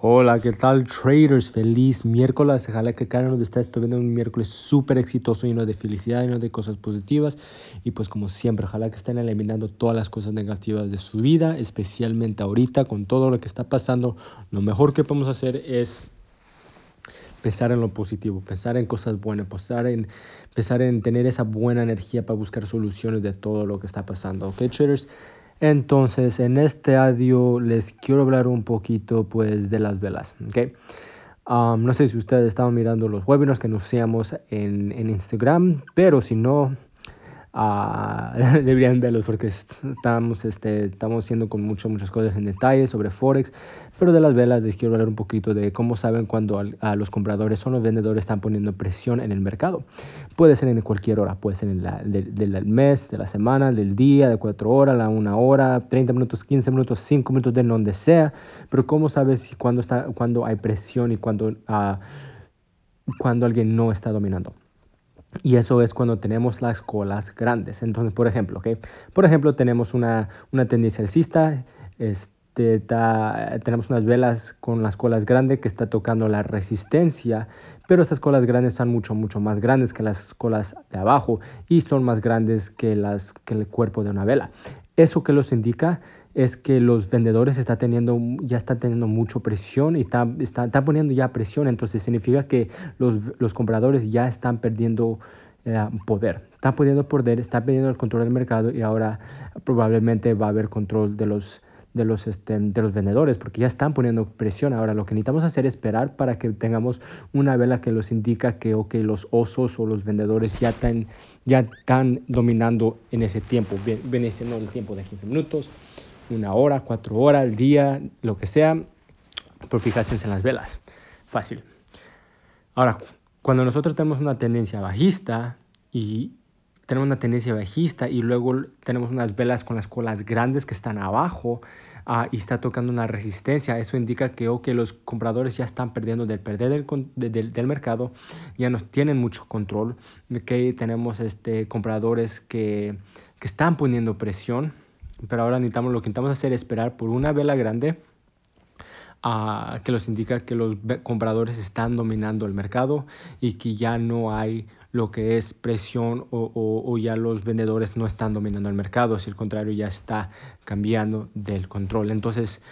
Hola, ¿qué tal traders? Feliz miércoles. Ojalá que cada uno de ustedes esté viendo un miércoles súper exitoso, lleno de felicidad, lleno de cosas positivas. Y pues como siempre, ojalá que estén eliminando todas las cosas negativas de su vida, especialmente ahorita con todo lo que está pasando. Lo mejor que podemos hacer es pensar en lo positivo, pensar en cosas buenas, pensar en, pensar en tener esa buena energía para buscar soluciones de todo lo que está pasando. ¿Ok, traders? Entonces, en este audio les quiero hablar un poquito pues de las velas. Um, no sé si ustedes estaban mirando los webinars que anunciamos en, en Instagram, pero si no, uh, deberían verlos porque estamos, este, estamos haciendo con muchas, muchas cosas en detalle sobre Forex, pero de las velas les quiero hablar un poquito de cómo saben cuando a los compradores o los vendedores están poniendo presión en el mercado. Puede ser en cualquier hora, puede ser en la, del mes, de la semana, del día, de cuatro horas, la una hora, 30 minutos, 15 minutos, 5 minutos, de donde sea. Pero cómo sabes cuando, está, cuando hay presión y cuando, uh, cuando alguien no está dominando. Y eso es cuando tenemos las colas grandes. Entonces, por ejemplo, ¿okay? por ejemplo tenemos una, una tendencia alcista. Este, tenemos unas velas con las colas grandes que está tocando la resistencia, pero estas colas grandes son mucho, mucho más grandes que las colas de abajo y son más grandes que, las, que el cuerpo de una vela. Eso que los indica es que los vendedores está teniendo, ya están teniendo mucha presión y están está, poniendo ya presión, entonces significa que los, los compradores ya están perdiendo eh, poder, están perdiendo poder, están perdiendo el control del mercado y ahora probablemente va a haber control de los de los, este, de los vendedores, porque ya están poniendo presión. Ahora lo que necesitamos hacer es esperar para que tengamos una vela que los indica que okay, los osos o los vendedores ya están, ya están dominando en ese tiempo. Viene siendo el tiempo de 15 minutos, una hora, cuatro horas al día, lo que sea, por fijarse en las velas. Fácil. Ahora, cuando nosotros tenemos una tendencia bajista y tenemos una tendencia bajista y luego tenemos unas velas con las colas grandes que están abajo uh, y está tocando una resistencia. Eso indica que los compradores ya están perdiendo del perder del, mercado, ya no tienen mucho control. que tenemos este, compradores que, que están poniendo presión, pero ahora necesitamos, lo que necesitamos hacer es esperar por una vela grande uh, que los indica que los compradores están dominando el mercado y que ya no hay lo que es presión o, o, o, ya los vendedores no están dominando el mercado, si el contrario ya está cambiando del control. Entonces,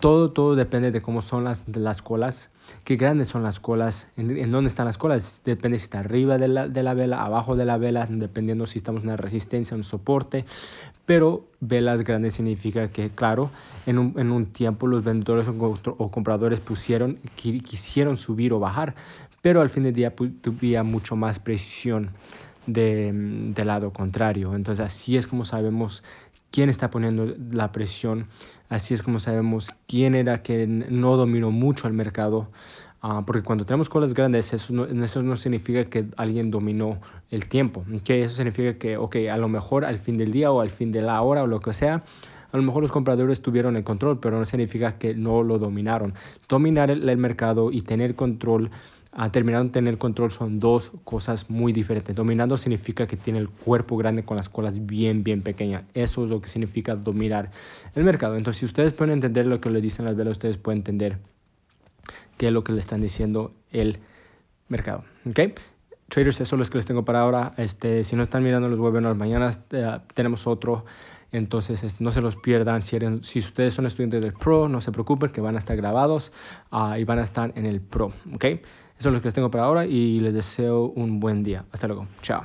todo, todo depende de cómo son las, las colas, qué grandes son las colas, en, en, dónde están las colas, depende si está arriba de la, de la vela, abajo de la vela, dependiendo si estamos en una resistencia, un soporte, pero velas grandes significa que, claro, en un, en un tiempo los vendedores o, compradores pusieron, quisieron subir o bajar, pero al fin del día tuviera mucho más presión de, del lado contrario. Entonces así es como sabemos quién está poniendo la presión, así es como sabemos quién era que no dominó mucho el mercado, uh, porque cuando tenemos colas grandes eso no, eso no significa que alguien dominó el tiempo, que eso significa que, ok, a lo mejor al fin del día o al fin de la hora o lo que sea, a lo mejor los compradores tuvieron el control, pero no significa que no lo dominaron. Dominar el, el mercado y tener control a terminar de tener control son dos cosas muy diferentes. Dominando significa que tiene el cuerpo grande con las colas bien, bien pequeñas. Eso es lo que significa dominar el mercado. Entonces, si ustedes pueden entender lo que le dicen las velas, ustedes pueden entender qué es lo que le están diciendo el mercado. ¿Ok? Traders, eso es lo que les tengo para ahora. Este, si no están mirando los webinars, mañana uh, tenemos otro. Entonces, este, no se los pierdan. Si, eran, si, ustedes son estudiantes del Pro, no se preocupen, que van a estar grabados uh, y van a estar en el Pro. ¿Ok? Eso es lo que les tengo para ahora y les deseo un buen día. Hasta luego. Chao.